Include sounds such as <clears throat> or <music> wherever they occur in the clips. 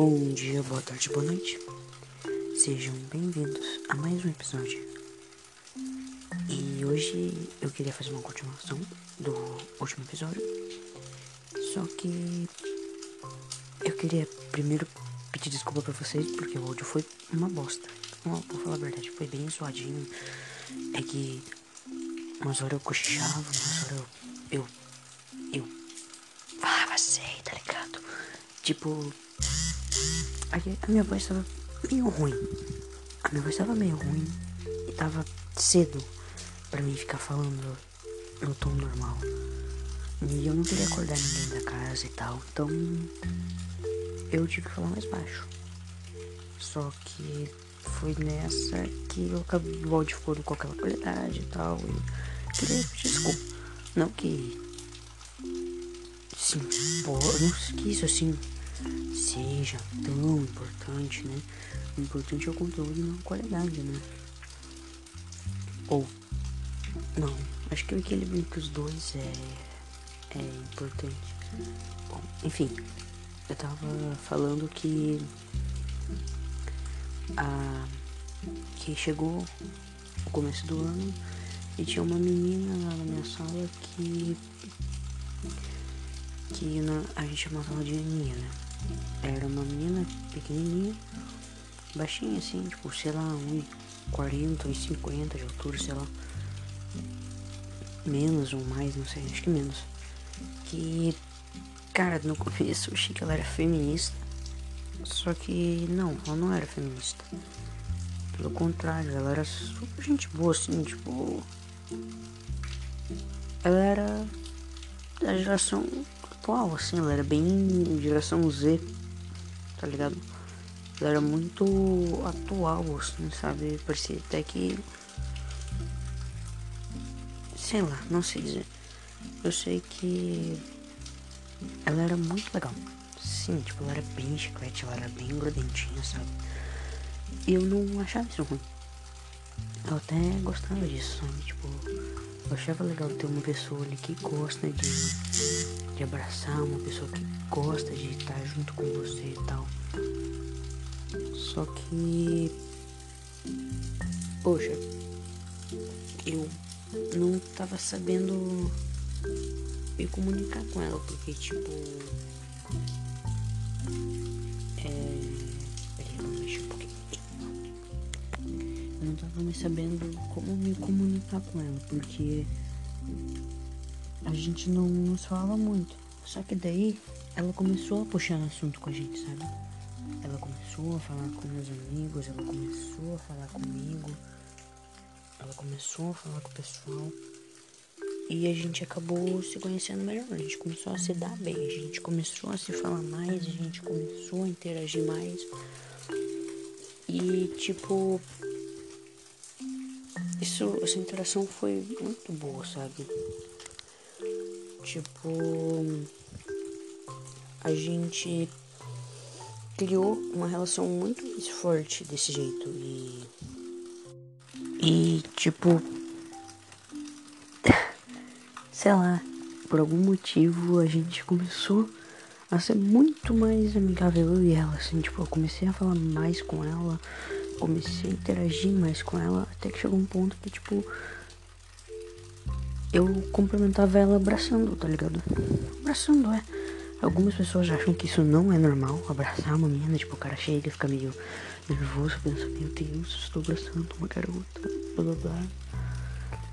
Bom dia, boa tarde, boa noite. Sejam bem-vindos a mais um episódio. E hoje eu queria fazer uma continuação do último episódio. Só que eu queria primeiro pedir desculpa pra vocês porque o áudio foi uma bosta. Vou falar a verdade, foi bem zoadinho. É que umas horas eu cochichava, umas horas eu. Eu. eu falava assim, tá ligado? Tipo. A minha voz tava meio ruim. A minha voz tava meio ruim. E tava cedo pra mim ficar falando no tom normal. E eu não queria acordar ninguém da casa e tal. Então. Eu tive que falar mais baixo. Só que foi nessa que eu acabei o áudio ficou com aquela qualidade e tal. E queria pedir desculpa. Não que. Sim, pô, não que isso assim seja tão importante, né? O importante é o conteúdo e não a qualidade, né? Ou. Não, acho que o equilíbrio entre os dois é. é importante. Bom, enfim, eu tava falando que. A, que chegou o começo do ano e tinha uma menina lá na minha sala que. que na, a gente chamava de Aninha, né? Era uma menina pequenininha, baixinha assim, tipo, sei lá, 1,40 ou 50 de altura, sei lá. Menos ou mais, não sei, acho que menos. Que, cara, no começo eu achei que ela era feminista. Só que não, ela não era feminista. Pelo contrário, ela era super gente boa, assim, tipo. Ela era da geração atual, assim, ela era bem geração Z, tá ligado? Ela era muito atual, assim, sabe? Parecia até que. Sei lá, não sei dizer. Eu sei que. Ela era muito legal. Sim, tipo, ela era bem chiclete, ela era bem grudentinha, sabe? E eu não achava isso ruim. Eu até gostava disso, sabe? Tipo, eu achava legal ter uma pessoa ali que gosta de, de abraçar, uma pessoa que gosta de estar junto com você e tal. Só que. Poxa, eu não tava sabendo me comunicar com ela, porque tipo. não tava mais sabendo como me comunicar com ela, porque a gente não nos falava muito. Só que daí ela começou a puxar assunto com a gente, sabe? Ela começou a falar com meus amigos, ela começou a falar comigo, ela começou a falar com o pessoal. E a gente acabou se conhecendo melhor, a gente começou a se dar bem, a gente começou a se falar mais, a gente começou a interagir mais. E tipo, isso, essa interação foi muito boa, sabe? Tipo, a gente criou uma relação muito mais forte desse jeito e e tipo sei lá, por algum motivo a gente começou a ser muito mais amigável eu e ela, assim, tipo, eu comecei a falar mais com ela, comecei a interagir mais com ela, até que chegou um ponto que, tipo, eu cumprimentava ela abraçando, tá ligado? Abraçando, é. Algumas pessoas acham que isso não é normal, abraçar uma menina, tipo, o cara chega fica meio nervoso, pensa, meu Deus, estou abraçando uma garota, blá blá blá.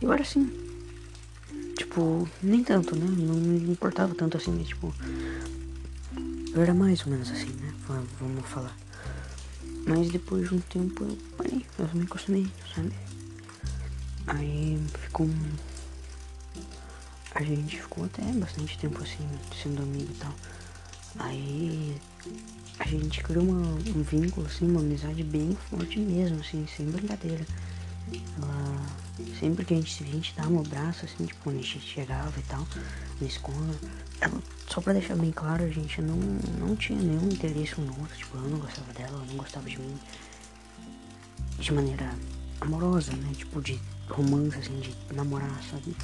Eu era assim. Tipo, nem tanto, né? Não me importava tanto assim, né? Tipo, eu era mais ou menos assim, né? Vamos falar. Mas depois de um tempo eu parei, eu me acostumei, sabe? Aí ficou. A gente ficou até bastante tempo assim, sendo amigo e tal. Aí a gente criou uma, um vínculo, assim, uma amizade bem forte mesmo, assim, sem brincadeira. Ela, sempre que a gente se via, a gente dava um abraço, assim, tipo, quando a gente chegava e tal, na escola. Ela, só pra deixar bem claro, a gente não, não tinha nenhum interesse um no outro, tipo, eu não gostava dela, ela não gostava de mim. De maneira amorosa, né? Tipo, de romance, assim, de namorar, sabe?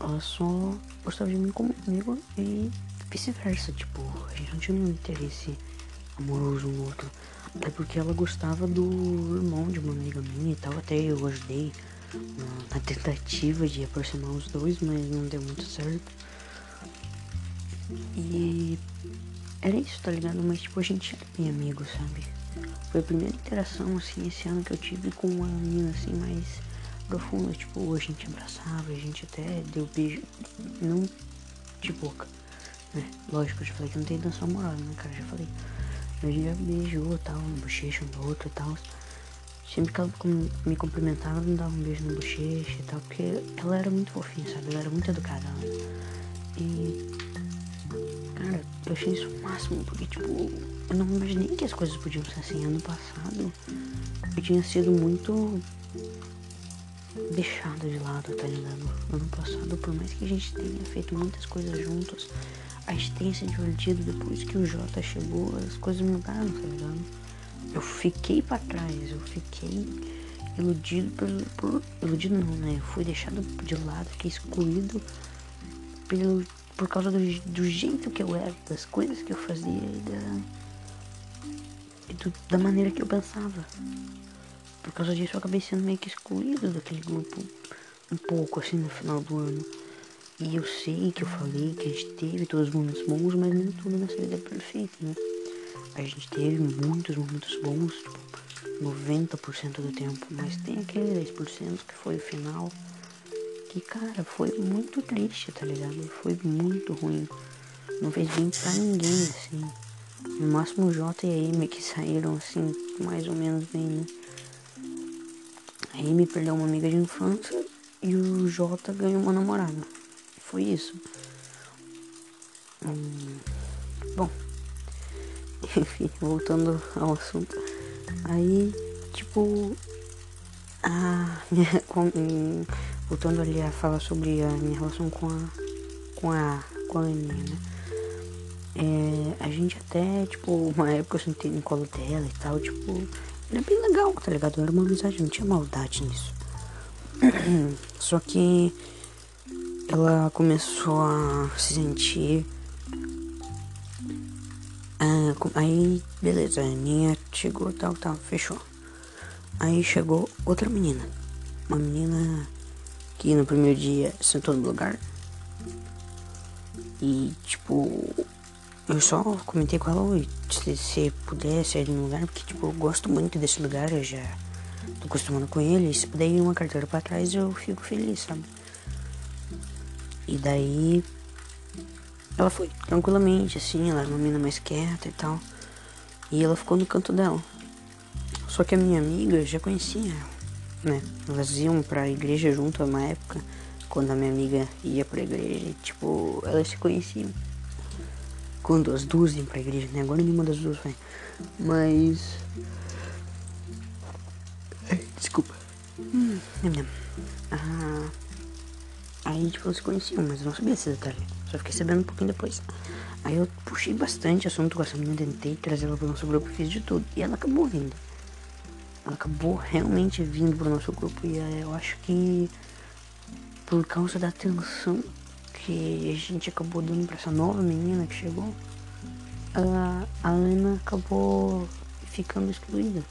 Ela só gostava de mim como amigo e vice-versa, tipo, a gente não tinha nenhum interesse amoroso um no outro. É porque ela gostava do irmão de uma amiga minha e tal. Até eu ajudei na, na tentativa de aproximar os dois, mas não deu muito certo. E era isso, tá ligado? Mas tipo, a gente era bem amigo, sabe? Foi a primeira interação, assim, esse ano que eu tive com uma menina, assim, mais profunda. Tipo, a gente abraçava, a gente até deu beijo, não de boca, né? Lógico, eu já falei que não tem dança amorosa, né, cara? Já falei. A gente já beijou, tal, no bochecha um do outro e tal. Sempre que ela me cumprimentava, me dava um beijo no bochecha e tal, porque ela era muito fofinha, sabe? Ela era muito educada. E. Cara, eu achei isso o máximo, porque, tipo, eu não imaginei que as coisas podiam ser assim. Ano passado, eu tinha sido muito deixado de lado, tá ligado? Ano passado, por mais que a gente tenha feito muitas coisas juntos, a gente tenha se divertido depois que o Jota chegou, as coisas mudaram, tá ligado? Eu fiquei para trás, eu fiquei iludido por, por, Iludido não, né? Eu fui deixado de lado, fiquei excluído pelo, por causa do, do jeito que eu era, das coisas que eu fazia e da. E do, da maneira que eu pensava. Por causa disso eu acabei sendo meio que excluído daquele grupo um pouco assim no final do ano. E eu sei que eu falei que a gente teve todos os momentos bons, mas nem tudo nessa vida é perfeito, né? A gente teve muitos momentos bons, tipo, 90% do tempo, mas tem aquele 10% que foi o final, que, cara, foi muito triste, tá ligado? Foi muito ruim. Não fez bem pra ninguém, assim. No máximo o Jota e a Amy que saíram, assim, mais ou menos bem, né? A Amy perdeu uma amiga de infância e o Jota ganhou uma namorada. Foi isso. Hum, bom, <laughs> enfim, voltando ao assunto. Aí, tipo, a minha, <laughs> com, voltando ali a falar sobre a minha relação com a com a com a Aninha, né? É, a gente até, tipo, uma época eu sentei no colo dela e tal, tipo, era bem legal, tá ligado? Era uma amizade, não tinha maldade nisso. <clears throat> Só que ela começou a se sentir ah, aí, beleza, a Aninha chegou, tal, tal, fechou. Aí chegou outra menina. Uma menina que no primeiro dia sentou no lugar. E, tipo, eu só comentei com ela, se você pudesse ir no lugar, porque, tipo, eu gosto muito desse lugar, eu já tô acostumado com ele. E se puder ir uma carteira pra trás, eu fico feliz, sabe? E daí ela foi tranquilamente, assim, ela era uma menina mais quieta e tal. E ela ficou no canto dela. Só que a minha amiga já conhecia ela, né? Elas iam pra igreja junto uma época, quando a minha amiga ia pra igreja, tipo, elas se conheciam. Quando as duas iam pra igreja, né? Agora nenhuma das duas vai. Mas. Desculpa. Hum, ah, aí, tipo, elas se conheciam, mas eu não sabia esse detalhe. Só fiquei sabendo um pouquinho depois. Aí eu puxei bastante assunto com essa menina, tentei trazer ela pro nosso grupo, fiz de tudo. E ela acabou vindo. Ela acabou realmente vindo pro nosso grupo. E eu acho que por causa da atenção que a gente acabou dando pra essa nova menina que chegou, a, a Ana acabou ficando excluída.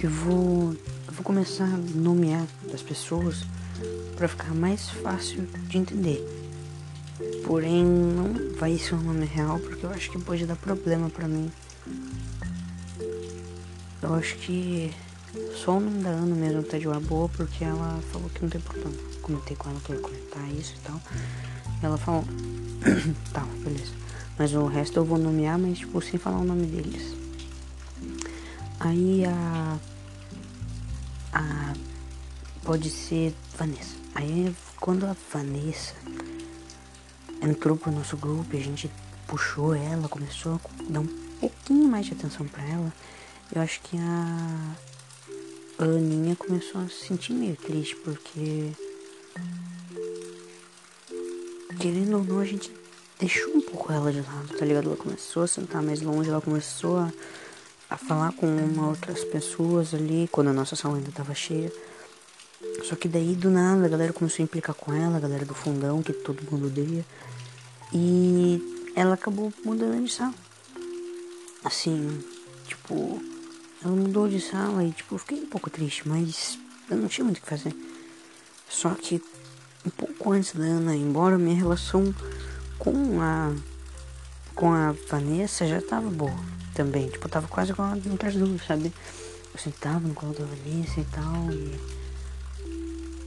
Eu vou, eu vou começar a nomear as pessoas para ficar mais fácil de entender. Porém, não vai ser um nome real porque eu acho que pode dar problema para mim. Eu acho que só o nome da Ana mesmo tá de uma boa porque ela falou que não tem problema. Comentei com ela que eu comentar isso e tal. Ela falou. <coughs> tá, beleza. Mas o resto eu vou nomear, mas tipo, sem falar o nome deles. Aí a. A. Pode ser Vanessa. Aí quando a Vanessa entrou pro nosso grupo a gente puxou ela, começou a dar um pouquinho mais de atenção para ela, eu acho que a, Aninha começou a se sentir meio triste porque querendo ou não a gente deixou um pouco ela de lado, tá ligado? Ela começou a sentar mais longe, ela começou a, a falar com uma outras pessoas ali quando a nossa sala ainda tava cheia. Só que daí do nada a galera começou a implicar com ela, a galera do fundão, que todo mundo odeia. E ela acabou mudando de sala. assim, tipo, ela mudou de sala e, tipo, eu fiquei um pouco triste, mas eu não tinha muito o que fazer. Só que um pouco antes da Ana ir embora, minha relação com a com a Vanessa já tava boa também. Tipo, eu tava quase com a das duas, sabe? Eu sentava no colo da Vanessa e tal. E,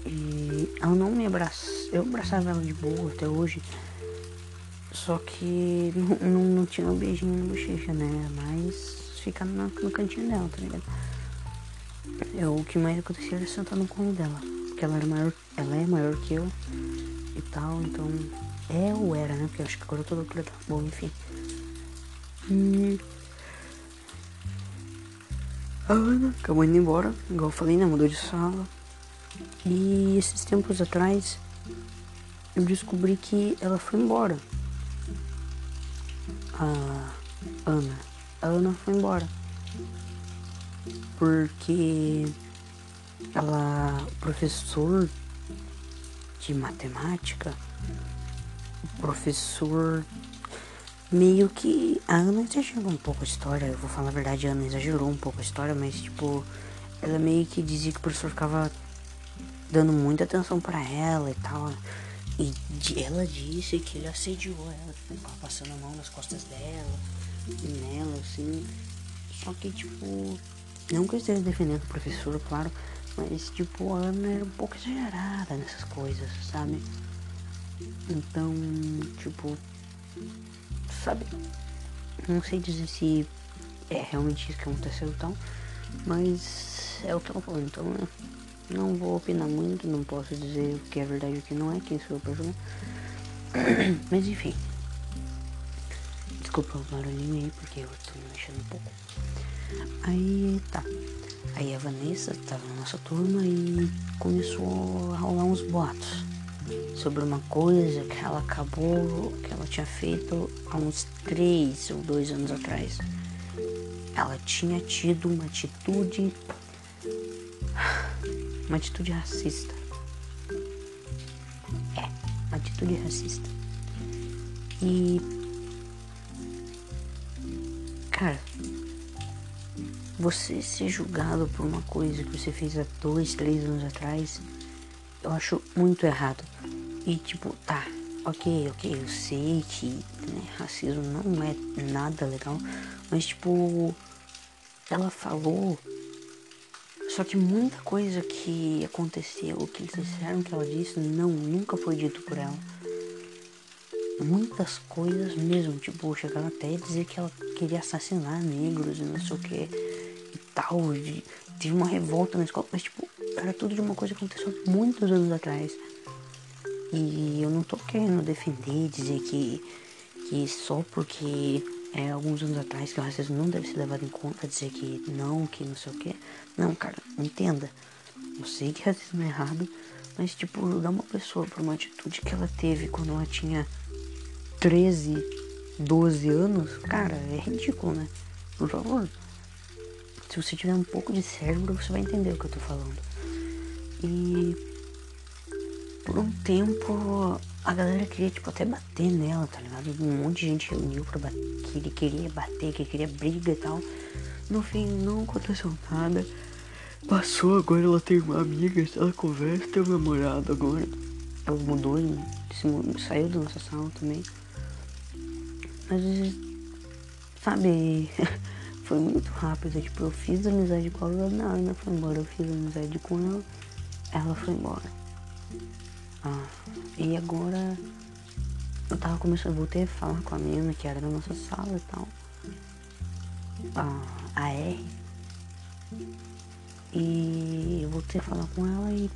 e ela não me abraça. Eu abraçava ela de boa até hoje. Só que <laughs> não, não, não tinha um beijinho no bochecha, né? Mas ficar no, no cantinho dela, tá ligado? Eu, o que mais acontecia era sentar no colo dela. Porque ela era maior, ela é maior que eu e tal, então. É ou era, né? Porque eu acho que agora eu tô loucura tá bom, enfim. A Ana acabou indo embora, igual eu falei, né? Mudou de sala. E esses tempos atrás eu descobri que ela foi embora. A Ana. A Ana foi embora. Porque ela, o professor de matemática, o professor meio que a Ana exagerou um pouco a história, eu vou falar a verdade, a Ana exagerou um pouco a história, mas tipo, ela meio que dizia que o professor ficava dando muita atenção para ela e tal. E ela disse que ele assediou ela, ficava passando a mão nas costas dela nela, assim. Só que tipo, não que eu esteja defendendo o professor, claro, mas tipo, a Ana era um pouco exagerada nessas coisas, sabe? Então, tipo, sabe? Não sei dizer se é realmente isso que aconteceu e tal, mas é o que ela falou, então né? não vou opinar muito, não posso dizer o que é verdade e o que não é, quem sou eu pra julgar. <clears throat> Mas enfim. Desculpa o barulhinho aí, porque eu tô me mexendo um pouco. Aí tá. Aí a Vanessa tava na nossa turma e começou a rolar uns boatos sobre uma coisa que ela acabou, que ela tinha feito há uns três ou dois anos atrás. Ela tinha tido uma atitude. Uma atitude racista. É, uma atitude racista. E. Cara, você ser julgado por uma coisa que você fez há dois, três anos atrás, eu acho muito errado. E tipo, tá, ok, ok, eu sei que né, racismo não é nada legal, mas tipo, ela falou. Só que muita coisa que aconteceu, que eles disseram que ela disse, não, nunca foi dito por ela. Muitas coisas mesmo, tipo, chegaram até dizer que ela queria assassinar negros e não sei o que e tal. Teve uma revolta na escola, mas tipo, era tudo de uma coisa que aconteceu muitos anos atrás. E eu não tô querendo defender, dizer que, que só porque é alguns anos atrás que o racismo não deve ser levado em conta, dizer que não, que não sei o que. Não, cara, entenda. Eu sei que racismo é errado, mas tipo, julgar uma pessoa por uma atitude que ela teve quando ela tinha 13, 12 anos, cara, é ridículo, né? Por favor. Se você tiver um pouco de cérebro, você vai entender o que eu tô falando. E por um tempo a galera queria tipo até bater nela, tá ligado? Um monte de gente reuniu pra bater, que ele queria bater, que queria briga e tal. No fim não aconteceu nada. Passou, agora ela tem uma amiga, ela conversa, tem um namorado agora. Ela mudou, saiu da nossa sala também. Mas, sabe, <laughs> foi muito rápido. Tipo, eu fiz amizade com ela, na Ana foi embora. Eu fiz amizade com ela, ela foi embora. Ah, e agora eu tava começando, voltei a falar com a menina que era da nossa sala e tal. A, a R. E eu voltei a falar com ela e.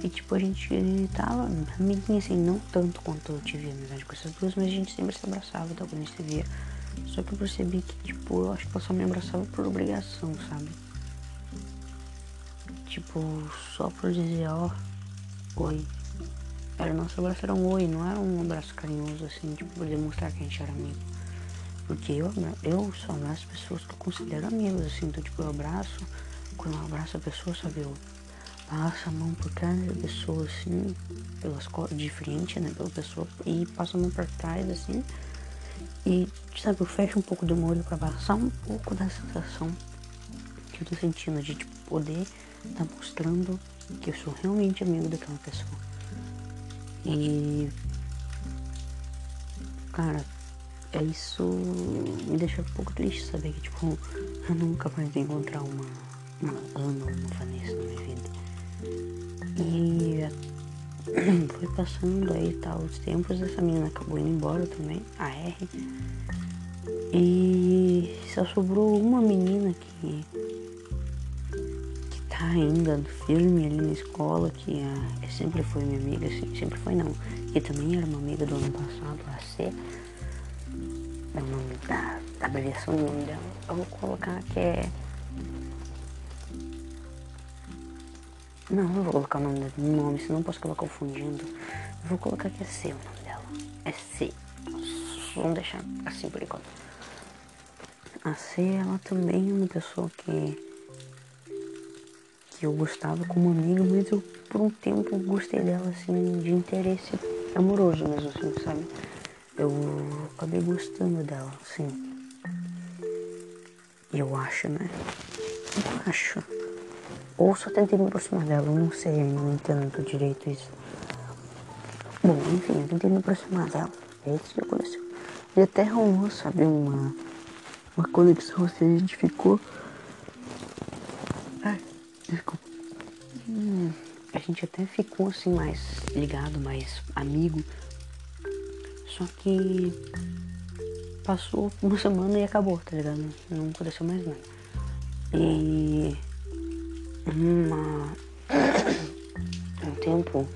E tipo, a gente tava amiguinha assim, não tanto quanto eu tive amizade com essas duas, mas a gente sempre se abraçava, tal, quando a gente se via. Só que eu percebi que, tipo, eu acho que ela só me abraçava por obrigação, sabe? Tipo, só por dizer, ó, oi. Era nosso abraço era um oi, não era um abraço carinhoso assim, tipo, pra demonstrar que a gente era amigo. Porque eu, eu só abraço pessoas que eu considero amigos, assim, então tipo, eu abraço, quando eu abraço a pessoa, sabe, eu passo a mão por trás da pessoa, assim, pelas costas, de frente, né, pela pessoa, e passo a mão por trás, assim, E, sabe, eu fecho um pouco do molho para passar um pouco da sensação que eu tô sentindo de tipo, poder tá mostrando que eu sou realmente amigo daquela pessoa. E. Cara, é isso me deixa um pouco triste saber que, tipo, eu nunca mais encontrar uma, uma Ana ou uma Vanessa na minha vida. E <clears throat> foi passando aí tal os tempos, essa menina acabou indo embora também, a R. E só sobrou uma menina que, que tá ainda firme ali na escola, que a, sempre foi minha amiga, assim, sempre foi não, que também era uma amiga do ano passado, a C. É o nome da, da abreviação do nome dela. Eu vou colocar que é Não, não vou colocar o nome do nome, senão posso acabar confundindo. Eu vou colocar que é C o nome dela. É C. Vamos deixar assim por enquanto. A C, ela também é uma pessoa que. que eu gostava como amiga, mas eu por um tempo gostei dela assim de interesse amoroso mesmo, assim, sabe? Eu acabei gostando dela, sim. Eu acho, né? Eu acho. Ou só tentei me aproximar dela, não sei, não entendo direito isso. Bom, enfim, eu tentei me aproximar dela. É isso que aconteceu. E até rolou, sabe, uma, uma conexão assim, a gente ficou. Ai, desculpa. Hum, a gente até ficou assim mais ligado, mais amigo. Só que passou uma semana e acabou, tá ligado? Não aconteceu mais nada. E uma, um tempo,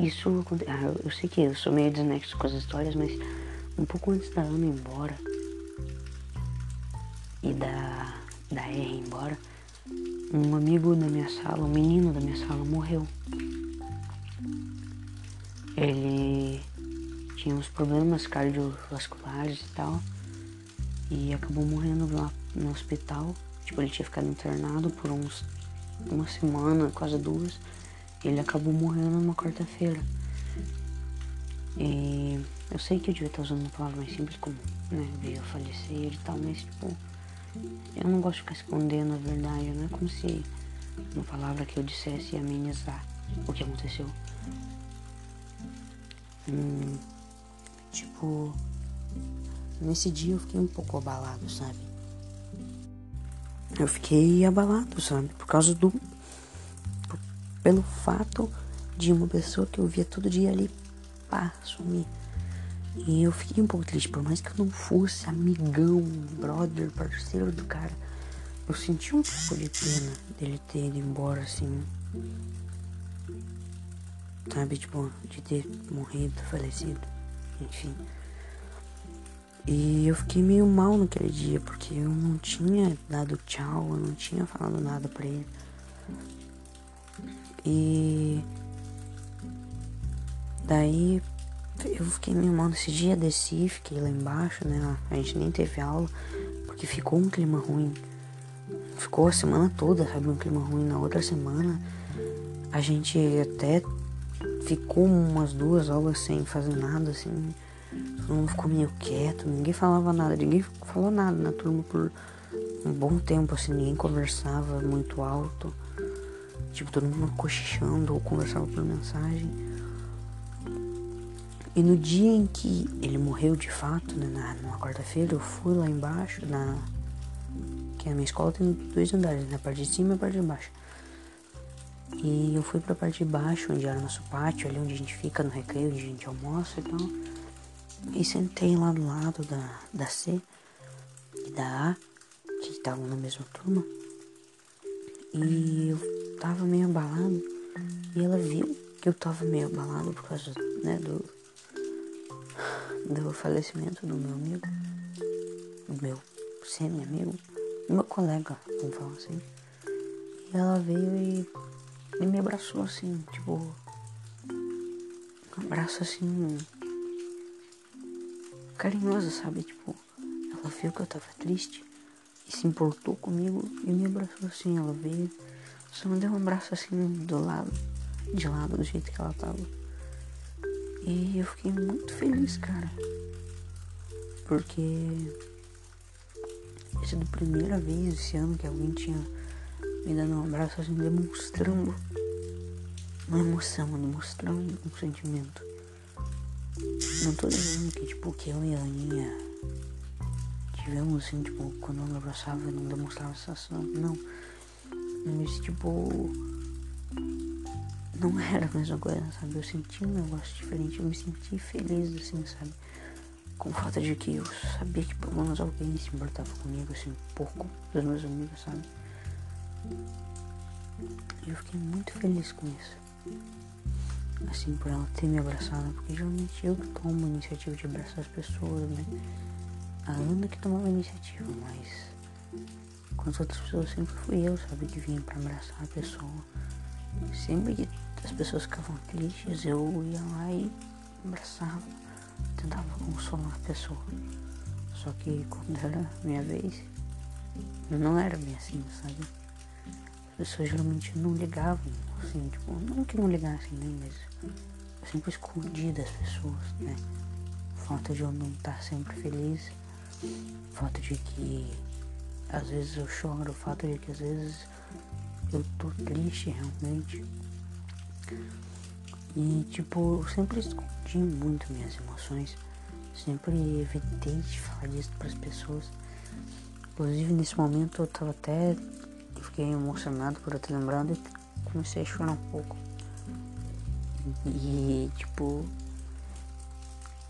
isso ah, eu sei que eu sou meio desnexo com as histórias, mas um pouco antes da Ana ir embora e da, da R ir embora, um amigo da minha sala, um menino da minha sala morreu. Ele tinha uns problemas cardiovasculares e tal, e acabou morrendo lá no hospital Tipo, ele tinha ficado internado por uns uma semana, quase duas. Ele acabou morrendo numa quarta-feira. E eu sei que eu devia estar usando uma palavra mais simples como, né, veio a falecer e tal, mas tipo, eu não gosto de ficar escondendo a verdade, não é como se uma palavra que eu dissesse ia amenizar o que aconteceu. Hum, tipo, nesse dia eu fiquei um pouco abalado, sabe? Eu fiquei abalado, sabe? Por causa do. pelo fato de uma pessoa que eu via todo dia ali, pá, sumir. E eu fiquei um pouco triste, por mais que eu não fosse amigão, brother, parceiro do cara, eu senti um pouco de pena dele ter ido embora assim. Sabe, tipo, de ter morrido, falecido, enfim. E eu fiquei meio mal naquele dia, porque eu não tinha dado tchau, eu não tinha falado nada pra ele. E daí eu fiquei meio mal nesse dia, desci, fiquei lá embaixo, né? A gente nem teve aula, porque ficou um clima ruim. Ficou a semana toda, sabe, um clima ruim. Na outra semana a gente até ficou umas duas aulas sem fazer nada, assim Todo mundo ficou meio quieto, ninguém falava nada, ninguém falou nada na turma por um bom tempo, assim, ninguém conversava muito alto. Tipo, todo mundo cochichando ou conversava por mensagem. E no dia em que ele morreu de fato, né, na, numa quarta-feira, eu fui lá embaixo, na. Que a minha escola tem dois andares, na parte de cima e a parte de baixo. E eu fui pra parte de baixo, onde era nosso pátio, ali onde a gente fica no recreio, onde a gente almoça e tal. E sentei lá do lado da, da C e da A, que estavam na mesma turma. E eu tava meio abalado. E ela viu que eu tava meio abalado por causa, né, do, do falecimento do meu amigo. Do meu semi-amigo. Do meu colega, vamos falar assim. E ela veio e, e me abraçou assim, tipo. Um abraço assim carinhosa, sabe? Tipo, ela viu que eu tava triste e se importou comigo e me abraçou assim. Ela veio, só me deu um abraço assim do lado, de lado, do jeito que ela tava. E eu fiquei muito feliz, cara. Porque essa é a primeira vez esse ano que alguém tinha me dado um abraço assim, demonstrando uma emoção, demonstrando um sentimento. Não tô dizendo que, tipo, que eu e a Aninha tivemos, assim, tipo, quando eu abraçava eu não demonstrava sensação, não. Mas, tipo, não era a mesma coisa, sabe? Eu senti um negócio diferente, eu me senti feliz, assim, sabe? Com o fato de que eu sabia que pelo menos alguém se importava comigo, assim, um pouco dos meus amigos, sabe? E eu fiquei muito feliz com isso assim, por ela ter me abraçado, porque geralmente eu que tomo a iniciativa de abraçar as pessoas, né? A Ana que tomava a iniciativa, mas com as outras pessoas sempre fui eu, sabe, que vinha pra abraçar a pessoa. Sempre que as pessoas ficavam tristes, eu ia lá e abraçava, tentava consolar a pessoa. Só que quando era minha vez, não era bem assim, sabe? As pessoas geralmente não ligavam assim, tipo, não que não ligassem, né, mas eu sempre escondi das pessoas, né, fato de eu não estar sempre feliz, fato de que às vezes eu choro, fato de que às vezes eu tô triste realmente. E tipo, eu sempre escondi muito minhas emoções, sempre evitei de falar disso para as pessoas. Inclusive nesse momento eu tava até fiquei emocionado por eu ter lembrado comecei a chorar um pouco. E tipo,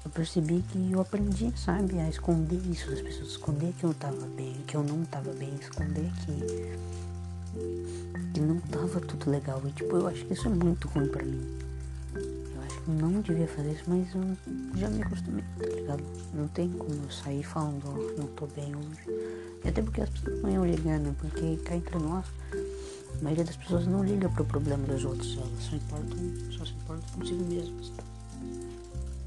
eu percebi que eu aprendi, sabe, a esconder isso das pessoas, esconder que eu tava bem, que eu não tava bem, esconder que que não tava tudo legal. E tipo, eu acho que isso é muito ruim pra mim. Não devia fazer isso, mas eu já me acostumei, tá ligado? Não tem como eu sair falando, não tô bem hoje. E até porque as pessoas não iam ligar, né? Porque cá entre nós, a maioria das pessoas não liga pro problema dos outros, elas só importam, só se importam consigo mesmas.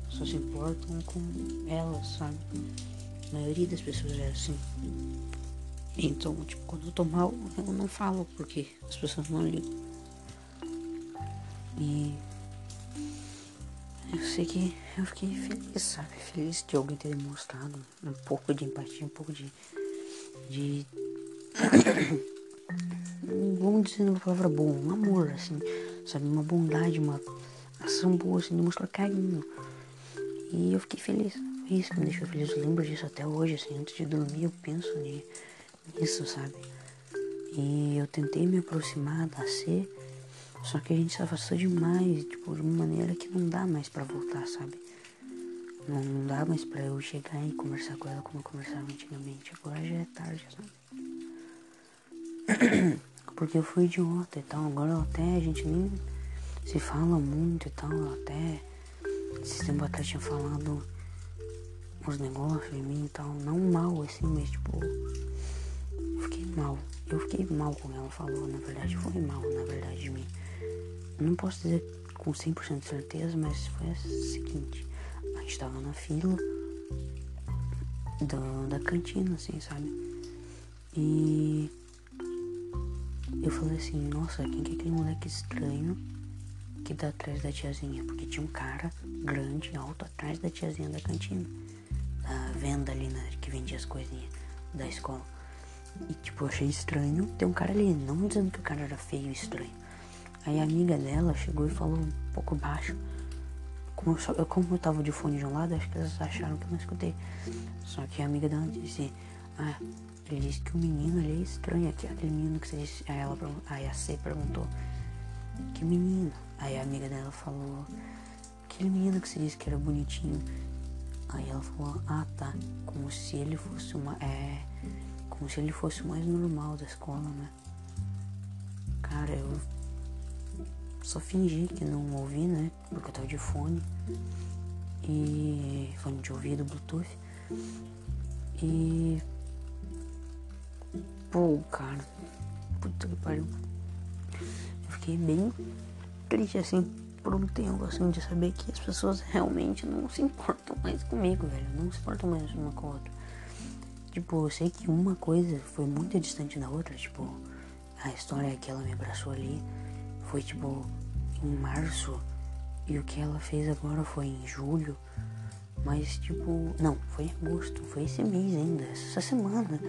Só se importam com elas, sabe? A maioria das pessoas é assim. Então, tipo, quando eu tô mal, eu não falo porque as pessoas não ligam. E eu sei que eu fiquei feliz, sabe? Feliz de alguém ter demonstrado um pouco de empatia, um pouco de. de <coughs> vamos dizer uma palavra boa, um amor, assim, sabe? Uma bondade, uma ação boa, assim, de mostrar carinho. E eu fiquei feliz. Foi isso que me deixou feliz. Eu lembro disso até hoje, assim, antes de dormir eu penso nisso, sabe? E eu tentei me aproximar da C, só que a gente se afastou demais, tipo, de uma maneira que não dá mais pra voltar, sabe? Não, não dá mais pra eu chegar e conversar com ela como eu conversava antigamente. Agora já é tarde, sabe? <clears throat> porque eu fui idiota e tal. Agora até a gente nem se fala muito e tal. Até esse tempo atrás tinha falado uns negócios em mim e tal. Não mal assim, mas tipo. Fiquei mal. Eu fiquei mal com ela falou, na verdade. Foi mal, na verdade, de mim. Não posso dizer com 100% de certeza, mas foi o seguinte. A gente tava na fila do, da cantina, assim, sabe? E eu falei assim, nossa, quem que é aquele moleque estranho que tá atrás da tiazinha? Porque tinha um cara grande, alto, atrás da tiazinha da cantina. Da venda ali, né, que vendia as coisinhas da escola. E tipo, eu achei estranho ter um cara ali, não dizendo que o cara era feio e estranho. Aí a amiga dela chegou e falou um pouco baixo. Como eu, só, eu, como eu tava de fone de um lado, acho que elas acharam que eu não escutei. Só que a amiga dela disse, ah, ele disse que o menino ali é estranho, aqui, aquele menino que você disse. Aí, ela, aí a C perguntou: Que menino? Aí a amiga dela falou: Aquele menino que você disse que era bonitinho. Aí ela falou: Ah, tá. Como se ele fosse uma. É. Como se ele fosse o mais normal da escola, né? Cara, eu só fingi que não ouvi, né? Porque eu tava de fone. E. fone de ouvido, Bluetooth. E Pô, cara. Puta que pariu. Eu fiquei bem triste assim por um tempo assim de saber que as pessoas realmente não se importam mais comigo, velho. Não se importam mais uma com a outra. Tipo, eu sei que uma coisa foi muito distante da outra, tipo, a história que ela me abraçou ali foi tipo em março e o que ela fez agora foi em julho. Mas, tipo, não, foi em agosto, foi esse mês ainda, essa semana.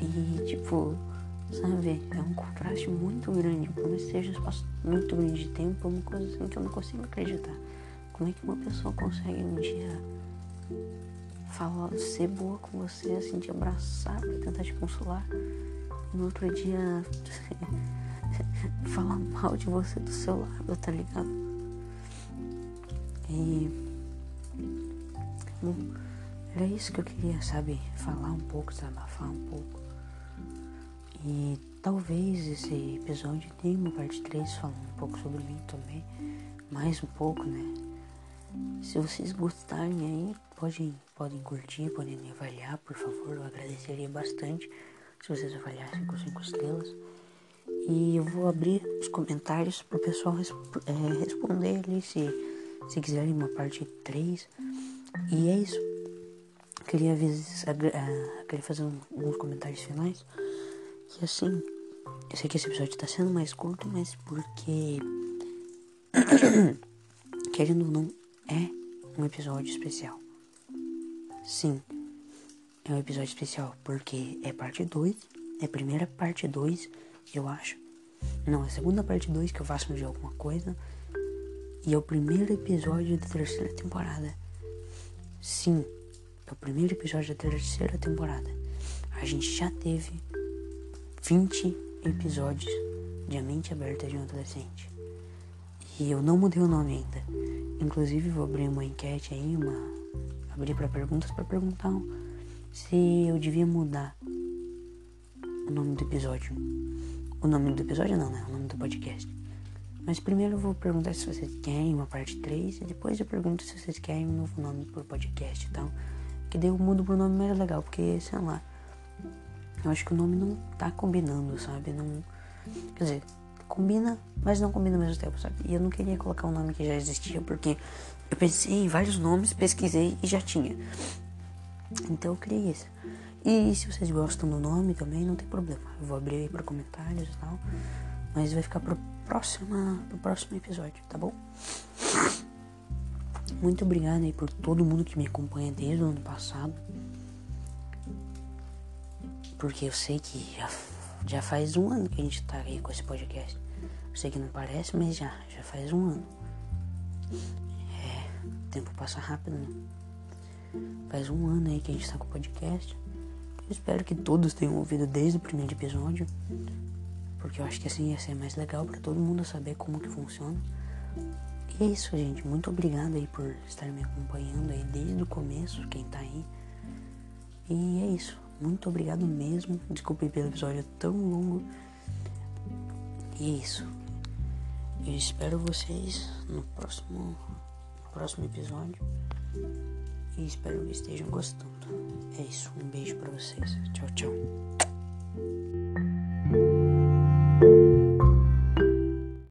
E, tipo, sabe, é um contraste muito grande. Por mais que seja um espaço muito grande de tempo, é uma coisa assim que eu não consigo acreditar. Como é que uma pessoa consegue um dia falar, ser boa com você, assim, te abraçar tentar te consolar? E no outro dia <laughs> <laughs> falar mal de você do seu lado, tá ligado? E Bom, era isso que eu queria, sabe? Falar um pouco, desabafar um pouco. E talvez esse episódio tenha uma parte 3 falando um pouco sobre mim também. Mais um pouco, né? Se vocês gostarem aí, podem, podem curtir, podem avaliar, por favor. Eu agradeceria bastante se vocês avaliassem com 5 estrelas. E eu vou abrir os comentários pro pessoal resp é, responder ali se, se quiserem uma parte 3. E é isso. Queria, vezes, queria fazer alguns comentários finais. Que assim, eu sei que esse episódio tá sendo mais curto, mas porque. <coughs> Querendo ou não, é um episódio especial. Sim, é um episódio especial porque é parte 2. É a primeira parte 2, eu acho. Não, é a segunda parte 2 que eu faço de alguma coisa. E é o primeiro episódio da terceira temporada. Sim, é o primeiro episódio da terceira temporada. A gente já teve 20 episódios de A Mente Aberta de um Adolescente. E eu não mudei o nome ainda. Inclusive vou abrir uma enquete aí, uma abrir para perguntas para perguntar se eu devia mudar o nome do episódio. O nome do episódio não, né? O nome do podcast. Mas primeiro eu vou perguntar se vocês querem uma parte 3 e depois eu pergunto se vocês querem um novo nome pro podcast e tal. Que daí eu mudo pro nome mais legal, porque, sei lá, eu acho que o nome não tá combinando, sabe? Não. Quer dizer, combina, mas não combina ao mesmo tempo, sabe? E eu não queria colocar um nome que já existia, porque eu pensei em vários nomes, pesquisei e já tinha. Então eu criei esse. E se vocês gostam do nome também, não tem problema. Eu vou abrir aí pra comentários e tal. Mas vai ficar pro próxima, pro próximo episódio, tá bom? Muito obrigado aí por todo mundo que me acompanha desde o ano passado. Porque eu sei que já, já faz um ano que a gente tá aí com esse podcast. Eu sei que não parece, mas já, já faz um ano. É, o tempo passa rápido, né? Faz um ano aí que a gente tá com o podcast. Espero que todos tenham ouvido desde o primeiro episódio porque eu acho que assim ia ser mais legal para todo mundo saber como que funciona. E é isso, gente. Muito obrigado aí por estar me acompanhando aí desde o começo, quem tá aí. E é isso. Muito obrigado mesmo. Desculpe pelo episódio tão longo. E é isso. Eu espero vocês no próximo, no próximo episódio. E espero que estejam gostando. É isso. Um beijo para vocês. Tchau, tchau.